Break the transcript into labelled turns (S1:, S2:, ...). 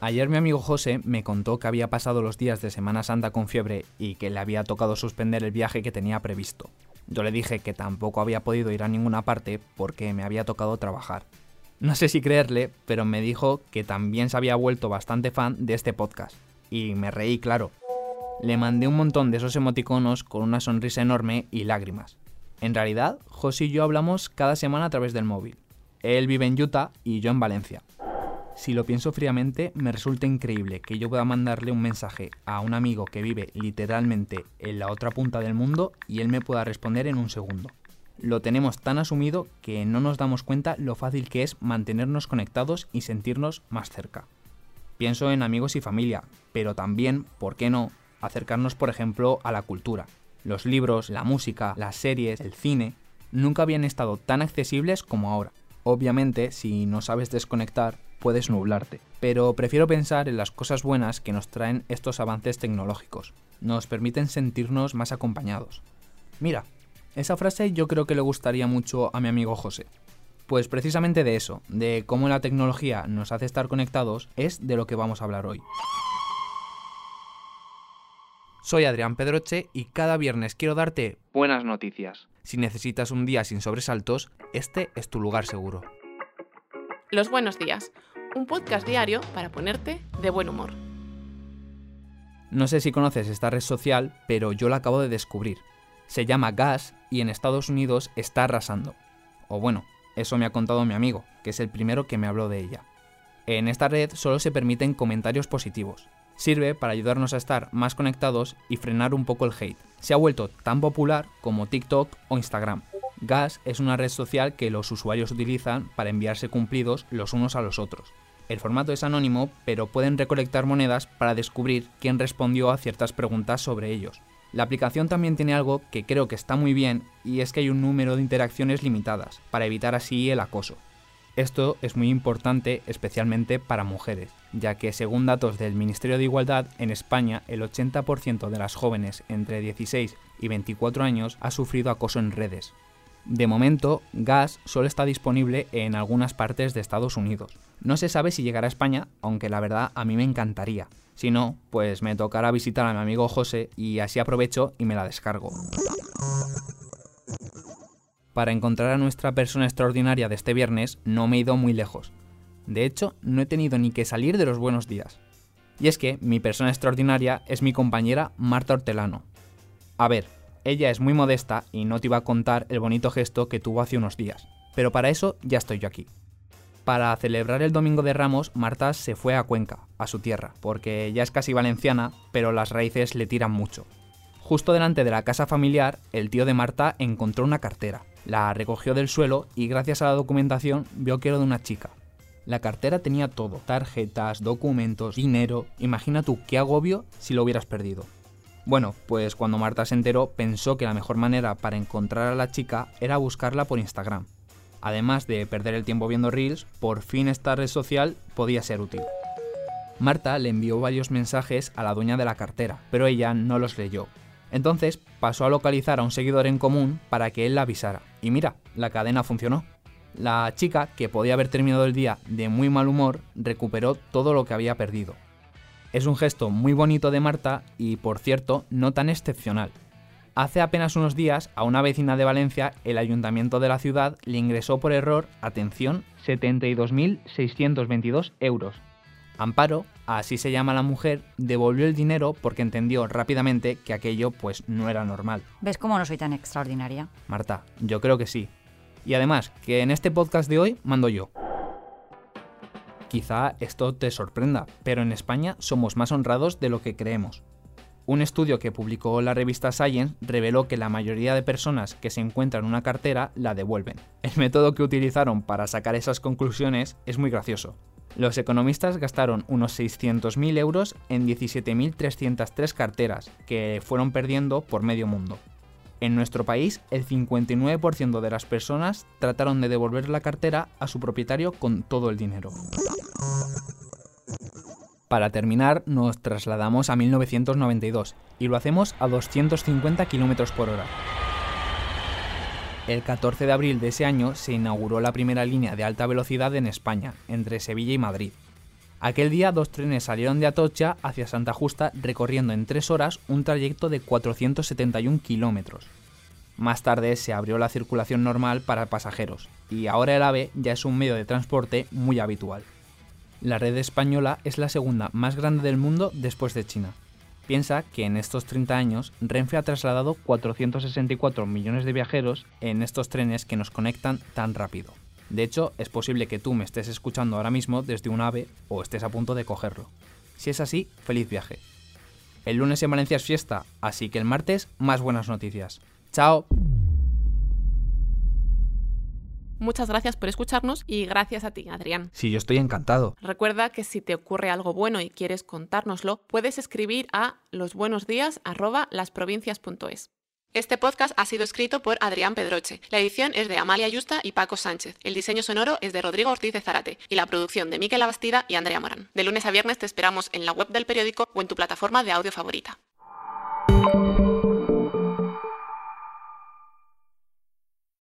S1: Ayer mi amigo José me contó que había pasado los días de Semana Santa con fiebre y que le había tocado suspender el viaje que tenía previsto. Yo le dije que tampoco había podido ir a ninguna parte porque me había tocado trabajar. No sé si creerle, pero me dijo que también se había vuelto bastante fan de este podcast. Y me reí, claro. Le mandé un montón de esos emoticonos con una sonrisa enorme y lágrimas. En realidad, José y yo hablamos cada semana a través del móvil. Él vive en Utah y yo en Valencia. Si lo pienso fríamente, me resulta increíble que yo pueda mandarle un mensaje a un amigo que vive literalmente en la otra punta del mundo y él me pueda responder en un segundo. Lo tenemos tan asumido que no nos damos cuenta lo fácil que es mantenernos conectados y sentirnos más cerca. Pienso en amigos y familia, pero también, ¿por qué no?, acercarnos por ejemplo a la cultura. Los libros, la música, las series, el cine, nunca habían estado tan accesibles como ahora. Obviamente, si no sabes desconectar, puedes nublarte. Pero prefiero pensar en las cosas buenas que nos traen estos avances tecnológicos. Nos permiten sentirnos más acompañados. Mira, esa frase yo creo que le gustaría mucho a mi amigo José. Pues precisamente de eso, de cómo la tecnología nos hace estar conectados, es de lo que vamos a hablar hoy. Soy Adrián Pedroche y cada viernes quiero darte buenas noticias. Si necesitas un día sin sobresaltos, este es tu lugar seguro.
S2: Los buenos días, un podcast diario para ponerte de buen humor.
S1: No sé si conoces esta red social, pero yo la acabo de descubrir. Se llama Gas y en Estados Unidos está arrasando. O bueno, eso me ha contado mi amigo, que es el primero que me habló de ella. En esta red solo se permiten comentarios positivos. Sirve para ayudarnos a estar más conectados y frenar un poco el hate. Se ha vuelto tan popular como TikTok o Instagram. Gas es una red social que los usuarios utilizan para enviarse cumplidos los unos a los otros. El formato es anónimo, pero pueden recolectar monedas para descubrir quién respondió a ciertas preguntas sobre ellos. La aplicación también tiene algo que creo que está muy bien y es que hay un número de interacciones limitadas, para evitar así el acoso. Esto es muy importante especialmente para mujeres, ya que según datos del Ministerio de Igualdad, en España el 80% de las jóvenes entre 16 y 24 años ha sufrido acoso en redes. De momento, Gas solo está disponible en algunas partes de Estados Unidos. No se sabe si llegará a España, aunque la verdad a mí me encantaría. Si no, pues me tocará visitar a mi amigo José y así aprovecho y me la descargo. Para encontrar a nuestra persona extraordinaria de este viernes no me he ido muy lejos. De hecho, no he tenido ni que salir de los buenos días. Y es que mi persona extraordinaria es mi compañera Marta Hortelano. A ver, ella es muy modesta y no te iba a contar el bonito gesto que tuvo hace unos días, pero para eso ya estoy yo aquí. Para celebrar el Domingo de Ramos, Marta se fue a Cuenca, a su tierra, porque ya es casi valenciana, pero las raíces le tiran mucho. Justo delante de la casa familiar, el tío de Marta encontró una cartera, la recogió del suelo y gracias a la documentación vio que era de una chica. La cartera tenía todo, tarjetas, documentos, dinero, imagina tú qué agobio si lo hubieras perdido. Bueno, pues cuando Marta se enteró pensó que la mejor manera para encontrar a la chica era buscarla por Instagram. Además de perder el tiempo viendo reels, por fin esta red social podía ser útil. Marta le envió varios mensajes a la dueña de la cartera, pero ella no los leyó. Entonces pasó a localizar a un seguidor en común para que él la avisara. Y mira, la cadena funcionó. La chica, que podía haber terminado el día de muy mal humor, recuperó todo lo que había perdido. Es un gesto muy bonito de Marta y, por cierto, no tan excepcional. Hace apenas unos días, a una vecina de Valencia, el ayuntamiento de la ciudad le ingresó por error, atención, 72.622 euros. Amparo, así se llama la mujer, devolvió el dinero porque entendió rápidamente que aquello pues no era normal.
S3: ¿Ves cómo no soy tan extraordinaria?
S1: Marta, yo creo que sí. Y además, que en este podcast de hoy mando yo. Quizá esto te sorprenda, pero en España somos más honrados de lo que creemos. Un estudio que publicó la revista Science reveló que la mayoría de personas que se encuentran una cartera la devuelven. El método que utilizaron para sacar esas conclusiones es muy gracioso. Los economistas gastaron unos 600.000 euros en 17.303 carteras que fueron perdiendo por medio mundo. En nuestro país, el 59% de las personas trataron de devolver la cartera a su propietario con todo el dinero. Para terminar, nos trasladamos a 1992 y lo hacemos a 250 km por hora. El 14 de abril de ese año se inauguró la primera línea de alta velocidad en España, entre Sevilla y Madrid. Aquel día dos trenes salieron de Atocha hacia Santa Justa recorriendo en tres horas un trayecto de 471 kilómetros. Más tarde se abrió la circulación normal para pasajeros y ahora el AVE ya es un medio de transporte muy habitual. La red española es la segunda más grande del mundo después de China. Piensa que en estos 30 años Renfe ha trasladado 464 millones de viajeros en estos trenes que nos conectan tan rápido. De hecho, es posible que tú me estés escuchando ahora mismo desde un AVE o estés a punto de cogerlo. Si es así, feliz viaje. El lunes en Valencia es fiesta, así que el martes más buenas noticias. ¡Chao!
S2: Muchas gracias por escucharnos y gracias a ti, Adrián.
S1: Sí, yo estoy encantado.
S2: Recuerda que si te ocurre algo bueno y quieres contárnoslo, puedes escribir a losbuenosdías@lasprovincias.es. Este podcast ha sido escrito por Adrián Pedroche. La edición es de Amalia Yusta y Paco Sánchez. El diseño sonoro es de Rodrigo Ortiz de Zarate y la producción de Miquel Abastida y Andrea Morán. De lunes a viernes te esperamos en la web del periódico o en tu plataforma de audio favorita.